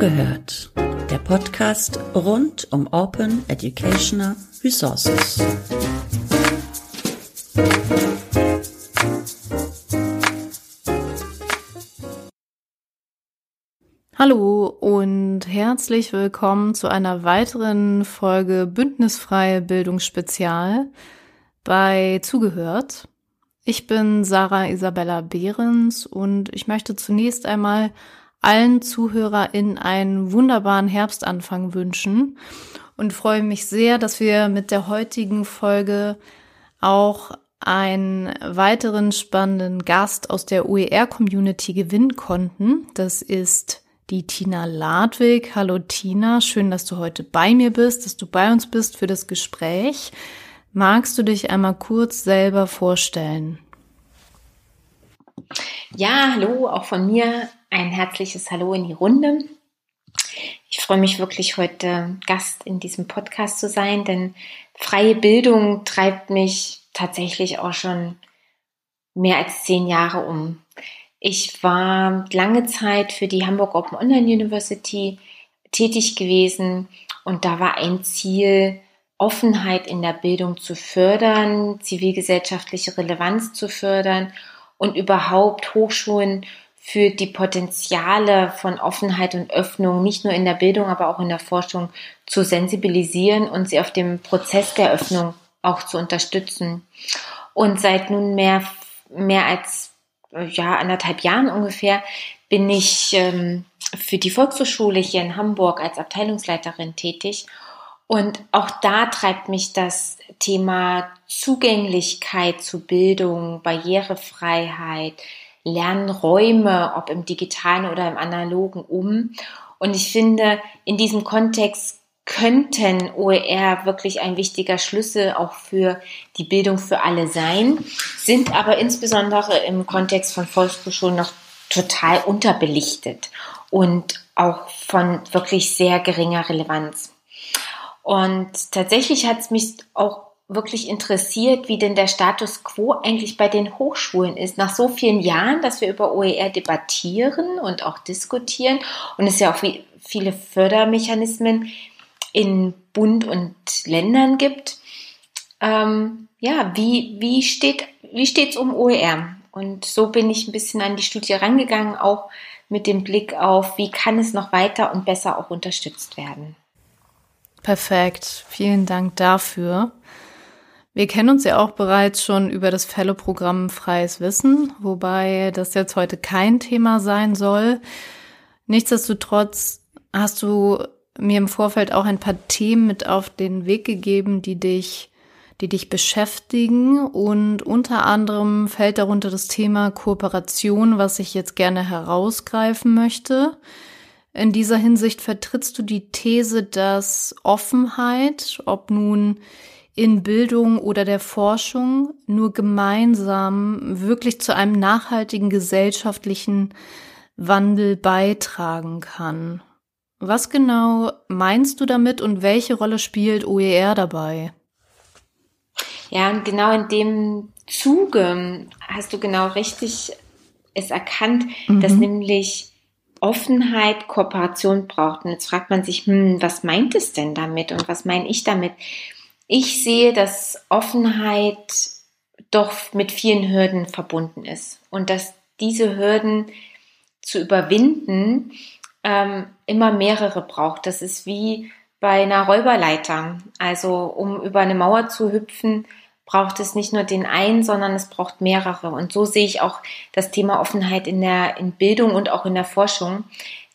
Zugehört, der Podcast rund um Open Educational Resources. Hallo und herzlich willkommen zu einer weiteren Folge Bündnisfreie Bildungsspezial bei Zugehört. Ich bin Sarah Isabella Behrens und ich möchte zunächst einmal allen ZuhörerInnen einen wunderbaren Herbstanfang wünschen und freue mich sehr, dass wir mit der heutigen Folge auch einen weiteren spannenden Gast aus der OER-Community gewinnen konnten. Das ist die Tina Ladwig. Hallo Tina, schön, dass du heute bei mir bist, dass du bei uns bist für das Gespräch. Magst du dich einmal kurz selber vorstellen? Ja, hallo, auch von mir ein herzliches Hallo in die Runde. Ich freue mich wirklich heute Gast in diesem Podcast zu sein, denn freie Bildung treibt mich tatsächlich auch schon mehr als zehn Jahre um. Ich war lange Zeit für die Hamburg Open Online University tätig gewesen und da war ein Ziel, Offenheit in der Bildung zu fördern, zivilgesellschaftliche Relevanz zu fördern und überhaupt Hochschulen für die Potenziale von Offenheit und Öffnung nicht nur in der Bildung, aber auch in der Forschung zu sensibilisieren und sie auf dem Prozess der Öffnung auch zu unterstützen. Und seit nunmehr mehr als ja, anderthalb Jahren ungefähr bin ich ähm, für die Volkshochschule hier in Hamburg als Abteilungsleiterin tätig und auch da treibt mich das Thema Zugänglichkeit zu Bildung, Barrierefreiheit, Lernräume, ob im digitalen oder im analogen um. Und ich finde, in diesem Kontext könnten OER wirklich ein wichtiger Schlüssel auch für die Bildung für alle sein, sind aber insbesondere im Kontext von Volkshochschulen noch total unterbelichtet und auch von wirklich sehr geringer Relevanz. Und tatsächlich hat es mich auch wirklich interessiert, wie denn der Status quo eigentlich bei den Hochschulen ist. Nach so vielen Jahren, dass wir über OER debattieren und auch diskutieren und es ja auch viele Fördermechanismen in Bund und Ländern gibt. Ähm, ja, wie, wie steht wie steht's um OER? Und so bin ich ein bisschen an die Studie rangegangen, auch mit dem Blick auf, wie kann es noch weiter und besser auch unterstützt werden. Perfekt, vielen Dank dafür. Wir kennen uns ja auch bereits schon über das Fellow-Programm Freies Wissen, wobei das jetzt heute kein Thema sein soll. Nichtsdestotrotz hast du mir im Vorfeld auch ein paar Themen mit auf den Weg gegeben, die dich, die dich beschäftigen und unter anderem fällt darunter das Thema Kooperation, was ich jetzt gerne herausgreifen möchte. In dieser Hinsicht vertrittst du die These, dass Offenheit, ob nun in Bildung oder der Forschung, nur gemeinsam wirklich zu einem nachhaltigen gesellschaftlichen Wandel beitragen kann. Was genau meinst du damit und welche Rolle spielt OER dabei? Ja, und genau in dem Zuge hast du genau richtig es erkannt, mhm. dass nämlich Offenheit Kooperation braucht. Und jetzt fragt man sich, hm, was meint es denn damit und was meine ich damit? Ich sehe, dass Offenheit doch mit vielen Hürden verbunden ist und dass diese Hürden zu überwinden ähm, immer mehrere braucht. Das ist wie bei einer Räuberleiter. Also um über eine Mauer zu hüpfen, braucht es nicht nur den einen, sondern es braucht mehrere. Und so sehe ich auch das Thema Offenheit in der in Bildung und auch in der Forschung,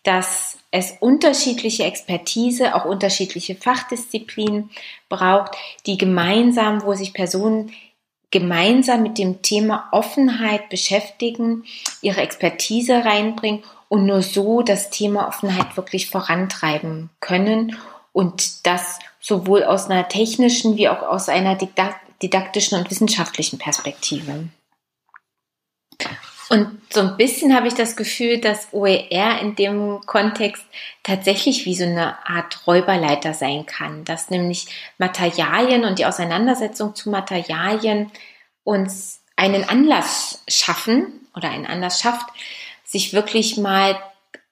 dass es unterschiedliche Expertise, auch unterschiedliche Fachdisziplinen braucht, die gemeinsam, wo sich Personen gemeinsam mit dem Thema Offenheit beschäftigen, ihre Expertise reinbringen und nur so das Thema Offenheit wirklich vorantreiben können und das sowohl aus einer technischen wie auch aus einer didaktischen und wissenschaftlichen Perspektive. Und so ein bisschen habe ich das Gefühl, dass OER in dem Kontext tatsächlich wie so eine Art Räuberleiter sein kann, dass nämlich Materialien und die Auseinandersetzung zu Materialien uns einen Anlass schaffen oder einen Anlass schafft, sich wirklich mal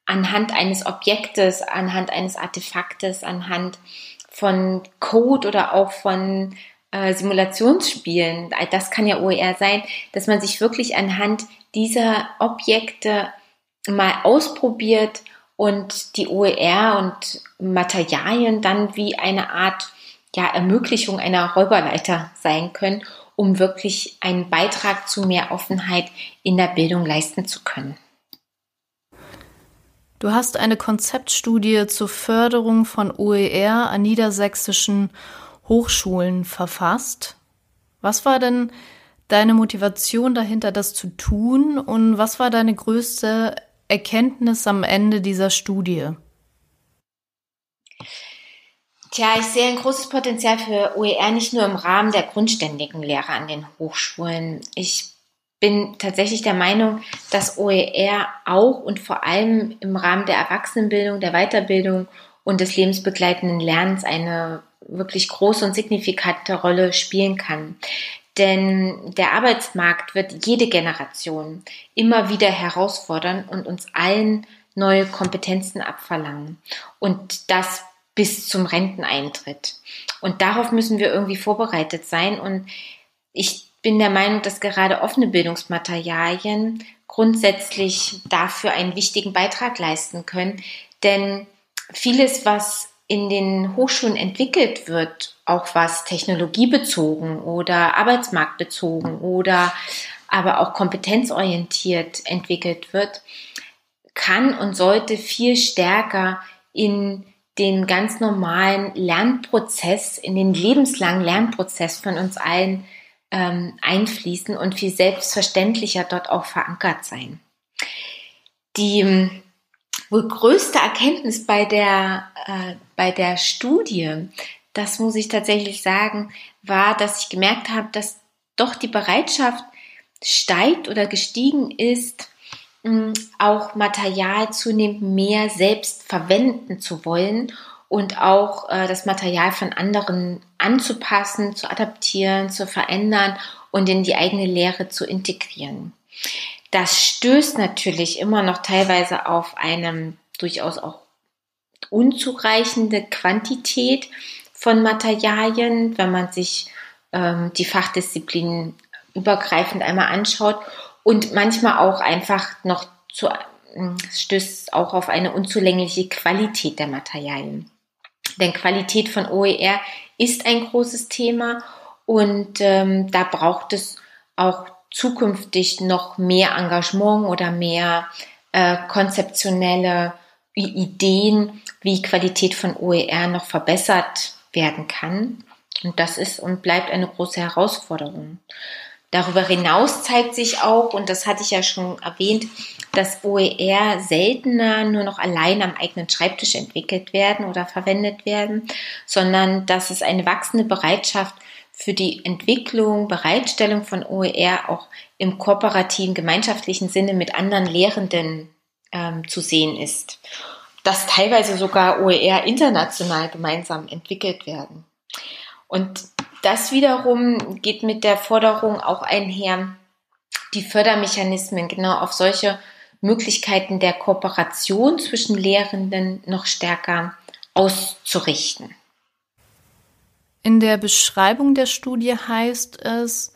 anhand eines Objektes, anhand eines Artefaktes, anhand von Code oder auch von äh, Simulationsspielen, das kann ja OER sein, dass man sich wirklich anhand dieser Objekte mal ausprobiert und die OER und Materialien dann wie eine Art ja, Ermöglichung einer Räuberleiter sein können, um wirklich einen Beitrag zu mehr Offenheit in der Bildung leisten zu können. Du hast eine Konzeptstudie zur Förderung von OER an niedersächsischen Hochschulen verfasst. Was war denn deine Motivation dahinter, das zu tun? Und was war deine größte Erkenntnis am Ende dieser Studie? Tja, ich sehe ein großes Potenzial für OER nicht nur im Rahmen der grundständigen Lehre an den Hochschulen. Ich bin tatsächlich der Meinung, dass OER auch und vor allem im Rahmen der Erwachsenenbildung, der Weiterbildung und des lebensbegleitenden Lernens eine wirklich große und signifikante Rolle spielen kann. Denn der Arbeitsmarkt wird jede Generation immer wieder herausfordern und uns allen neue Kompetenzen abverlangen. Und das bis zum Renteneintritt. Und darauf müssen wir irgendwie vorbereitet sein. Und ich bin der Meinung, dass gerade offene Bildungsmaterialien grundsätzlich dafür einen wichtigen Beitrag leisten können. Denn vieles, was in den Hochschulen entwickelt wird, auch was technologiebezogen oder arbeitsmarktbezogen oder aber auch kompetenzorientiert entwickelt wird, kann und sollte viel stärker in den ganz normalen Lernprozess, in den lebenslangen Lernprozess von uns allen ähm, einfließen und viel selbstverständlicher dort auch verankert sein. Die wohl größte Erkenntnis bei der, äh, bei der Studie, das muss ich tatsächlich sagen, war, dass ich gemerkt habe, dass doch die Bereitschaft steigt oder gestiegen ist, ähm, auch Material zunehmend mehr selbst verwenden zu wollen und auch äh, das Material von anderen anzupassen, zu adaptieren, zu verändern und in die eigene Lehre zu integrieren. Das stößt natürlich immer noch teilweise auf eine durchaus auch unzureichende Quantität von Materialien, wenn man sich ähm, die Fachdisziplinen übergreifend einmal anschaut und manchmal auch einfach noch zu, äh, stößt auch auf eine unzulängliche Qualität der Materialien. Denn Qualität von OER ist ein großes Thema und ähm, da braucht es auch zukünftig noch mehr Engagement oder mehr äh, konzeptionelle Ideen, wie Qualität von OER noch verbessert werden kann. Und das ist und bleibt eine große Herausforderung. Darüber hinaus zeigt sich auch, und das hatte ich ja schon erwähnt, dass OER seltener nur noch allein am eigenen Schreibtisch entwickelt werden oder verwendet werden, sondern dass es eine wachsende Bereitschaft für die Entwicklung, Bereitstellung von OER auch im kooperativen, gemeinschaftlichen Sinne mit anderen Lehrenden ähm, zu sehen ist. Dass teilweise sogar OER international gemeinsam entwickelt werden. Und das wiederum geht mit der Forderung auch einher, die Fördermechanismen genau auf solche Möglichkeiten der Kooperation zwischen Lehrenden noch stärker auszurichten. In der Beschreibung der Studie heißt es,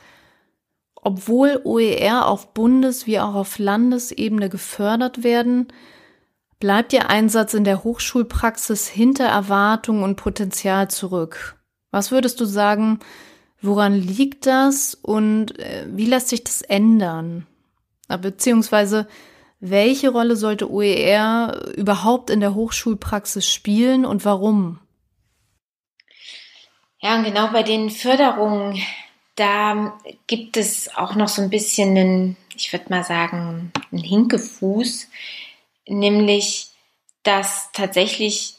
obwohl OER auf Bundes- wie auch auf Landesebene gefördert werden, bleibt ihr Einsatz in der Hochschulpraxis hinter Erwartung und Potenzial zurück. Was würdest du sagen, woran liegt das und äh, wie lässt sich das ändern? Beziehungsweise, welche Rolle sollte OER überhaupt in der Hochschulpraxis spielen und warum? Ja, und genau bei den Förderungen, da gibt es auch noch so ein bisschen einen, ich würde mal sagen, einen Hinkefuß, nämlich, dass tatsächlich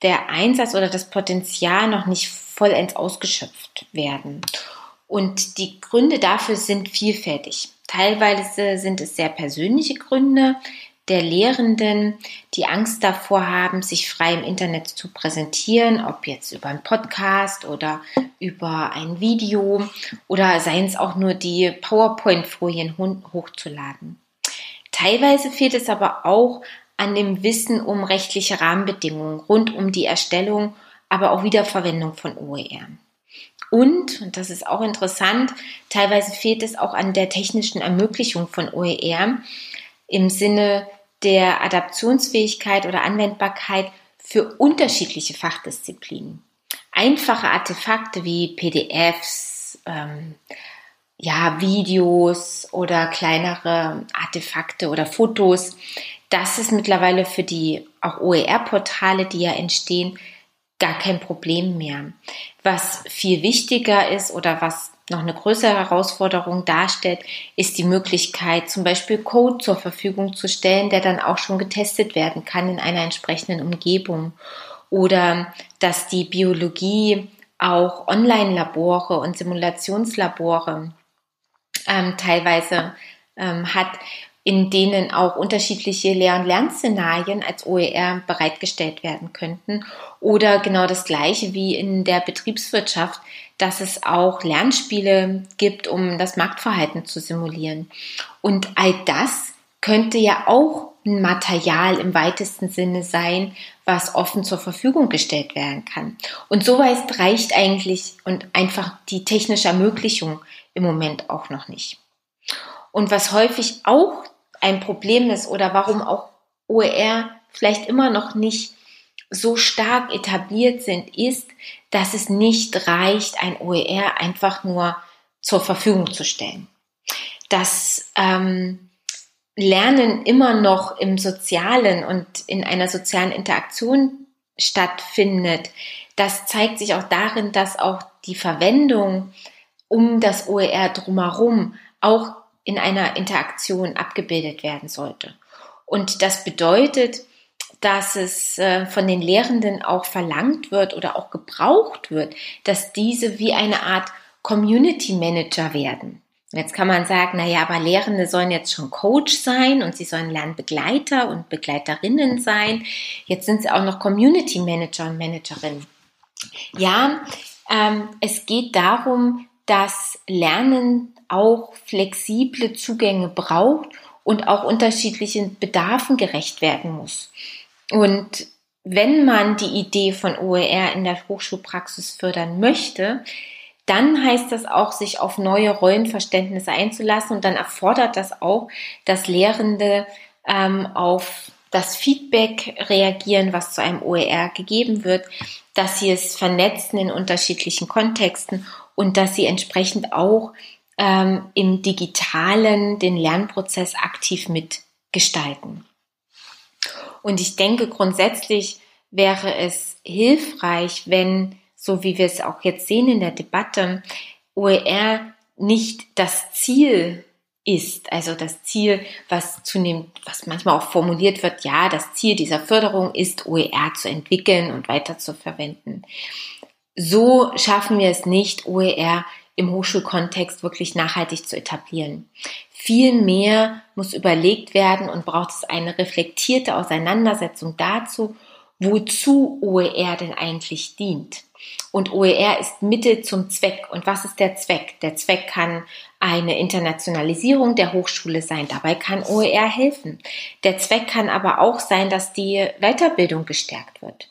der Einsatz oder das Potenzial noch nicht vollends ausgeschöpft werden. Und die Gründe dafür sind vielfältig. Teilweise sind es sehr persönliche Gründe, der Lehrenden, die Angst davor haben, sich frei im Internet zu präsentieren, ob jetzt über einen Podcast oder über ein Video oder seien es auch nur die PowerPoint-Folien hochzuladen. Teilweise fehlt es aber auch an dem Wissen um rechtliche Rahmenbedingungen rund um die Erstellung, aber auch Wiederverwendung von OER. Und, und das ist auch interessant, teilweise fehlt es auch an der technischen Ermöglichung von OER im Sinne der Adaptionsfähigkeit oder Anwendbarkeit für unterschiedliche Fachdisziplinen. Einfache Artefakte wie PDFs, ähm, ja, Videos oder kleinere Artefakte oder Fotos, das ist mittlerweile für die auch OER-Portale, die ja entstehen, gar kein Problem mehr. Was viel wichtiger ist oder was noch eine größere Herausforderung darstellt, ist die Möglichkeit, zum Beispiel Code zur Verfügung zu stellen, der dann auch schon getestet werden kann in einer entsprechenden Umgebung. Oder dass die Biologie auch Online-Labore und Simulationslabore ähm, teilweise ähm, hat, in denen auch unterschiedliche Lehr- und Lernszenarien als OER bereitgestellt werden könnten. Oder genau das gleiche wie in der Betriebswirtschaft, dass es auch Lernspiele gibt, um das Marktverhalten zu simulieren. Und all das könnte ja auch ein Material im weitesten Sinne sein, was offen zur Verfügung gestellt werden kann. Und so weit reicht eigentlich und einfach die technische Ermöglichung im Moment auch noch nicht. Und was häufig auch ein Problem ist oder warum auch OER vielleicht immer noch nicht so stark etabliert sind, ist, dass es nicht reicht, ein OER einfach nur zur Verfügung zu stellen. Das ähm, Lernen immer noch im Sozialen und in einer sozialen Interaktion stattfindet, das zeigt sich auch darin, dass auch die Verwendung um das OER drumherum auch in einer Interaktion abgebildet werden sollte. Und das bedeutet, dass es äh, von den Lehrenden auch verlangt wird oder auch gebraucht wird, dass diese wie eine Art Community Manager werden. Jetzt kann man sagen, na ja, aber Lehrende sollen jetzt schon Coach sein und sie sollen Lernbegleiter und Begleiterinnen sein. Jetzt sind sie auch noch Community Manager und Managerinnen. Ja, ähm, es geht darum, dass Lernen auch flexible Zugänge braucht und auch unterschiedlichen Bedarfen gerecht werden muss. Und wenn man die Idee von OER in der Hochschulpraxis fördern möchte, dann heißt das auch, sich auf neue Rollenverständnisse einzulassen und dann erfordert das auch, dass Lehrende ähm, auf das Feedback reagieren, was zu einem OER gegeben wird, dass sie es vernetzen in unterschiedlichen Kontexten und dass sie entsprechend auch ähm, im digitalen den Lernprozess aktiv mitgestalten. Und ich denke, grundsätzlich wäre es hilfreich, wenn, so wie wir es auch jetzt sehen in der Debatte, OER nicht das Ziel ist, also das Ziel, was zunehmend, was manchmal auch formuliert wird, ja, das Ziel dieser Förderung ist, OER zu entwickeln und weiter zu verwenden. So schaffen wir es nicht, OER im Hochschulkontext wirklich nachhaltig zu etablieren. Vielmehr muss überlegt werden und braucht es eine reflektierte Auseinandersetzung dazu, wozu OER denn eigentlich dient. Und OER ist Mittel zum Zweck. Und was ist der Zweck? Der Zweck kann eine Internationalisierung der Hochschule sein. Dabei kann OER helfen. Der Zweck kann aber auch sein, dass die Weiterbildung gestärkt wird.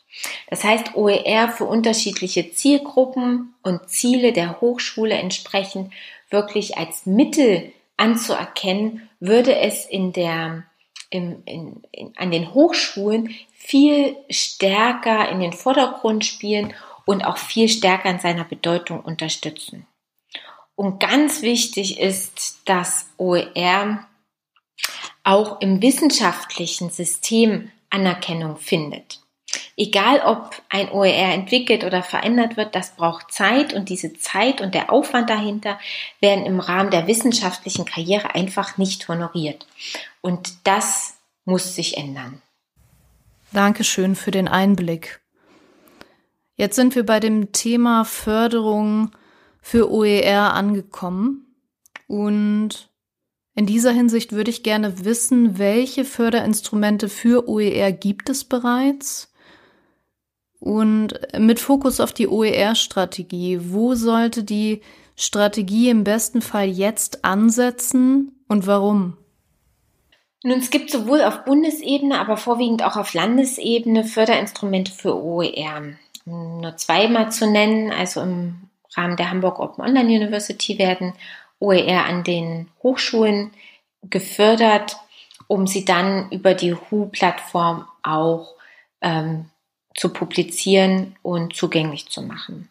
Das heißt, OER für unterschiedliche Zielgruppen und Ziele der Hochschule entsprechend wirklich als Mittel anzuerkennen, würde es in der, im, in, in, an den Hochschulen viel stärker in den Vordergrund spielen und auch viel stärker in seiner Bedeutung unterstützen. Und ganz wichtig ist, dass OER auch im wissenschaftlichen System Anerkennung findet. Egal ob ein OER entwickelt oder verändert wird, das braucht Zeit und diese Zeit und der Aufwand dahinter werden im Rahmen der wissenschaftlichen Karriere einfach nicht honoriert. Und das muss sich ändern. Dankeschön für den Einblick. Jetzt sind wir bei dem Thema Förderung für OER angekommen und In dieser Hinsicht würde ich gerne wissen, welche Förderinstrumente für OER gibt es bereits? Und mit Fokus auf die OER-Strategie, wo sollte die Strategie im besten Fall jetzt ansetzen und warum? Nun, es gibt sowohl auf Bundesebene, aber vorwiegend auch auf Landesebene Förderinstrumente für OER. Nur zweimal zu nennen, also im Rahmen der Hamburg Open Online University werden OER an den Hochschulen gefördert, um sie dann über die HU-Plattform auch ähm, zu publizieren und zugänglich zu machen.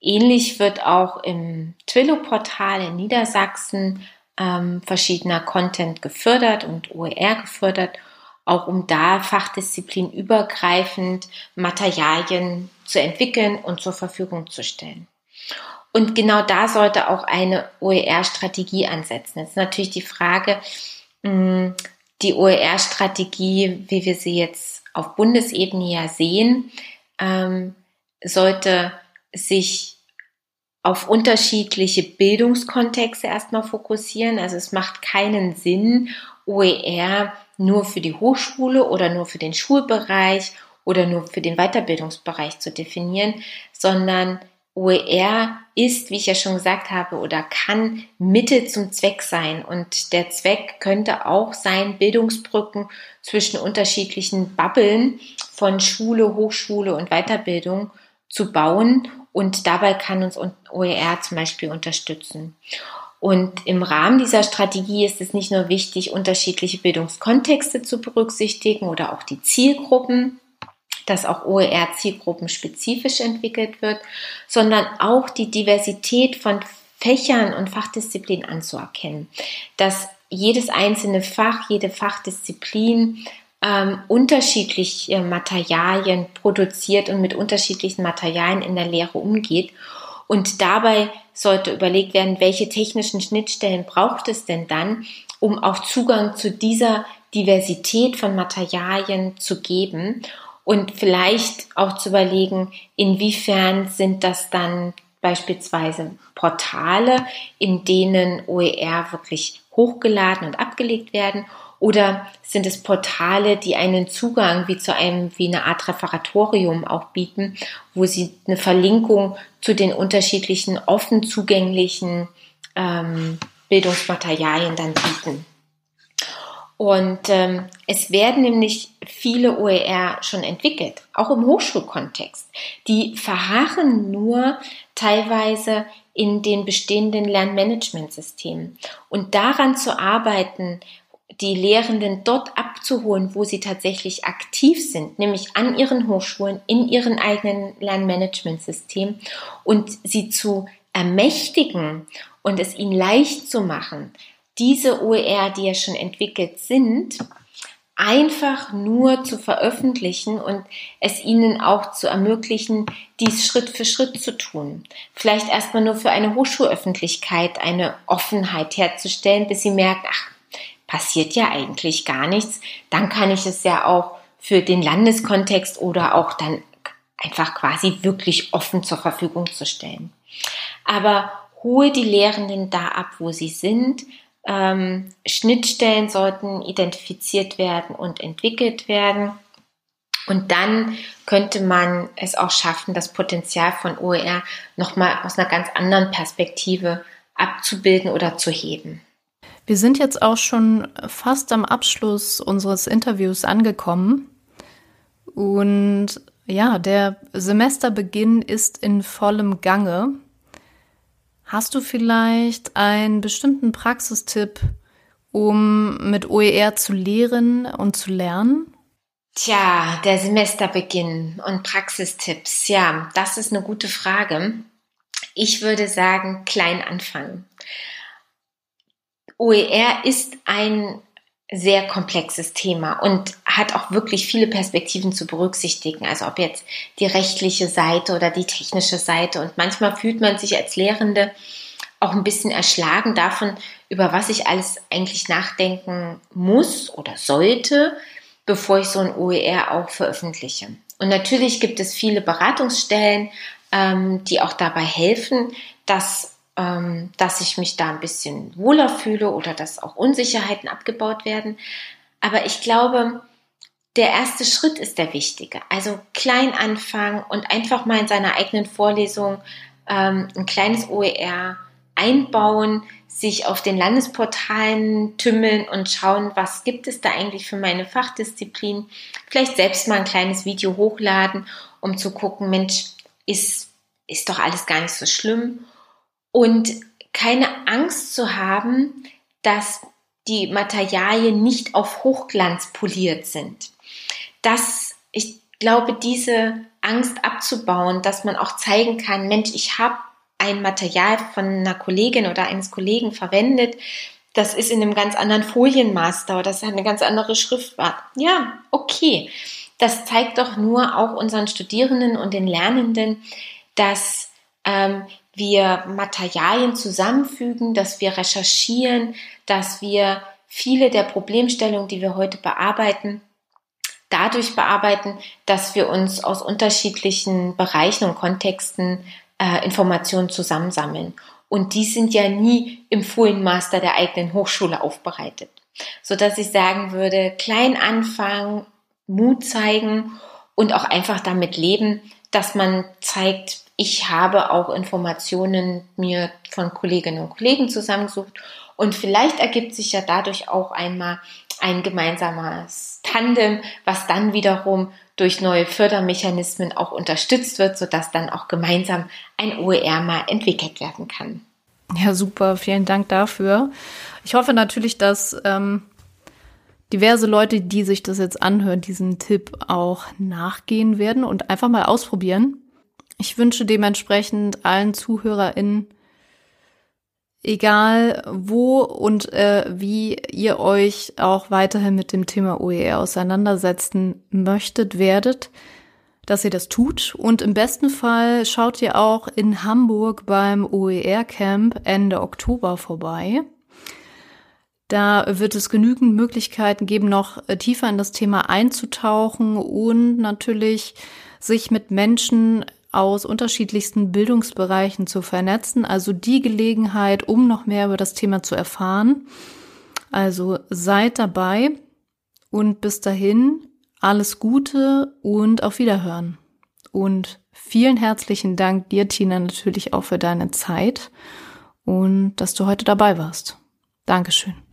Ähnlich wird auch im Twillo-Portal in Niedersachsen ähm, verschiedener Content gefördert und OER gefördert, auch um da fachdisziplin-übergreifend Materialien zu entwickeln und zur Verfügung zu stellen. Und genau da sollte auch eine OER-Strategie ansetzen. Jetzt ist natürlich die Frage, die OER-Strategie, wie wir sie jetzt auf Bundesebene ja sehen, ähm, sollte sich auf unterschiedliche Bildungskontexte erstmal fokussieren. Also es macht keinen Sinn, OER nur für die Hochschule oder nur für den Schulbereich oder nur für den Weiterbildungsbereich zu definieren, sondern OER ist, wie ich ja schon gesagt habe, oder kann Mittel zum Zweck sein. Und der Zweck könnte auch sein, Bildungsbrücken zwischen unterschiedlichen Bubbeln von Schule, Hochschule und Weiterbildung zu bauen. Und dabei kann uns OER zum Beispiel unterstützen. Und im Rahmen dieser Strategie ist es nicht nur wichtig, unterschiedliche Bildungskontexte zu berücksichtigen oder auch die Zielgruppen, dass auch OER zielgruppenspezifisch entwickelt wird, sondern auch die Diversität von Fächern und Fachdisziplinen anzuerkennen. Dass jedes einzelne Fach, jede Fachdisziplin ähm, unterschiedliche Materialien produziert und mit unterschiedlichen Materialien in der Lehre umgeht. Und dabei sollte überlegt werden, welche technischen Schnittstellen braucht es denn dann, um auch Zugang zu dieser Diversität von Materialien zu geben und vielleicht auch zu überlegen, inwiefern sind das dann beispielsweise Portale, in denen OER wirklich hochgeladen und abgelegt werden oder sind es Portale, die einen Zugang wie zu einem, wie eine Art Referatorium auch bieten, wo sie eine Verlinkung zu den unterschiedlichen offen zugänglichen ähm, Bildungsmaterialien dann bieten. Und ähm, es werden nämlich viele OER schon entwickelt, auch im Hochschulkontext. Die verharren nur teilweise in den bestehenden Lernmanagementsystemen. Und daran zu arbeiten, die Lehrenden dort abzuholen, wo sie tatsächlich aktiv sind, nämlich an ihren Hochschulen, in ihren eigenen Lernmanagementsystemen und sie zu ermächtigen und es ihnen leicht zu machen, diese OER, die ja schon entwickelt sind, einfach nur zu veröffentlichen und es ihnen auch zu ermöglichen, dies Schritt für Schritt zu tun. Vielleicht erstmal nur für eine Hochschulöffentlichkeit eine Offenheit herzustellen, bis sie merkt, ach, passiert ja eigentlich gar nichts. Dann kann ich es ja auch für den Landeskontext oder auch dann einfach quasi wirklich offen zur Verfügung zu stellen. Aber hole die Lehrenden da ab, wo sie sind, ähm, Schnittstellen sollten identifiziert werden und entwickelt werden. Und dann könnte man es auch schaffen, das Potenzial von OER nochmal aus einer ganz anderen Perspektive abzubilden oder zu heben. Wir sind jetzt auch schon fast am Abschluss unseres Interviews angekommen. Und ja, der Semesterbeginn ist in vollem Gange. Hast du vielleicht einen bestimmten Praxistipp, um mit OER zu lehren und zu lernen? Tja, der Semesterbeginn und Praxistipps. Ja, das ist eine gute Frage. Ich würde sagen, klein anfangen. OER ist ein sehr komplexes Thema und hat auch wirklich viele Perspektiven zu berücksichtigen. Also ob jetzt die rechtliche Seite oder die technische Seite. Und manchmal fühlt man sich als Lehrende auch ein bisschen erschlagen davon, über was ich alles eigentlich nachdenken muss oder sollte, bevor ich so ein OER auch veröffentliche. Und natürlich gibt es viele Beratungsstellen, ähm, die auch dabei helfen, das ähm, dass ich mich da ein bisschen wohler fühle oder dass auch Unsicherheiten abgebaut werden. Aber ich glaube, der erste Schritt ist der wichtige. Also klein anfangen und einfach mal in seiner eigenen Vorlesung ähm, ein kleines OER einbauen, sich auf den Landesportalen tümmeln und schauen, was gibt es da eigentlich für meine Fachdisziplin. Vielleicht selbst mal ein kleines Video hochladen, um zu gucken, Mensch, ist, ist doch alles gar nicht so schlimm. Und keine Angst zu haben, dass die Materialien nicht auf Hochglanz poliert sind. Das, ich glaube, diese Angst abzubauen, dass man auch zeigen kann, Mensch, ich habe ein Material von einer Kollegin oder eines Kollegen verwendet, das ist in einem ganz anderen Folienmaster oder das hat eine ganz andere Schriftart. Ja, okay. Das zeigt doch nur auch unseren Studierenden und den Lernenden, dass ähm, wir Materialien zusammenfügen, dass wir recherchieren, dass wir viele der Problemstellungen, die wir heute bearbeiten, dadurch bearbeiten, dass wir uns aus unterschiedlichen Bereichen und Kontexten äh, Informationen zusammensammeln. Und die sind ja nie im Folienmaster der eigenen Hochschule aufbereitet. So dass ich sagen würde, klein anfangen, Mut zeigen und auch einfach damit leben, dass man zeigt, ich habe auch Informationen mir von Kolleginnen und Kollegen zusammengesucht und vielleicht ergibt sich ja dadurch auch einmal ein gemeinsames Tandem, was dann wiederum durch neue Fördermechanismen auch unterstützt wird, sodass dann auch gemeinsam ein OER mal entwickelt werden kann. Ja, super, vielen Dank dafür. Ich hoffe natürlich, dass ähm, diverse Leute, die sich das jetzt anhören, diesen Tipp auch nachgehen werden und einfach mal ausprobieren. Ich wünsche dementsprechend allen ZuhörerInnen egal wo und äh, wie ihr euch auch weiterhin mit dem Thema OER auseinandersetzen möchtet, werdet, dass ihr das tut. Und im besten Fall schaut ihr auch in Hamburg beim OER Camp Ende Oktober vorbei. Da wird es genügend Möglichkeiten geben, noch äh, tiefer in das Thema einzutauchen und natürlich sich mit Menschen aus unterschiedlichsten Bildungsbereichen zu vernetzen. Also die Gelegenheit, um noch mehr über das Thema zu erfahren. Also seid dabei und bis dahin alles Gute und auf Wiederhören. Und vielen herzlichen Dank dir, Tina, natürlich auch für deine Zeit und dass du heute dabei warst. Dankeschön.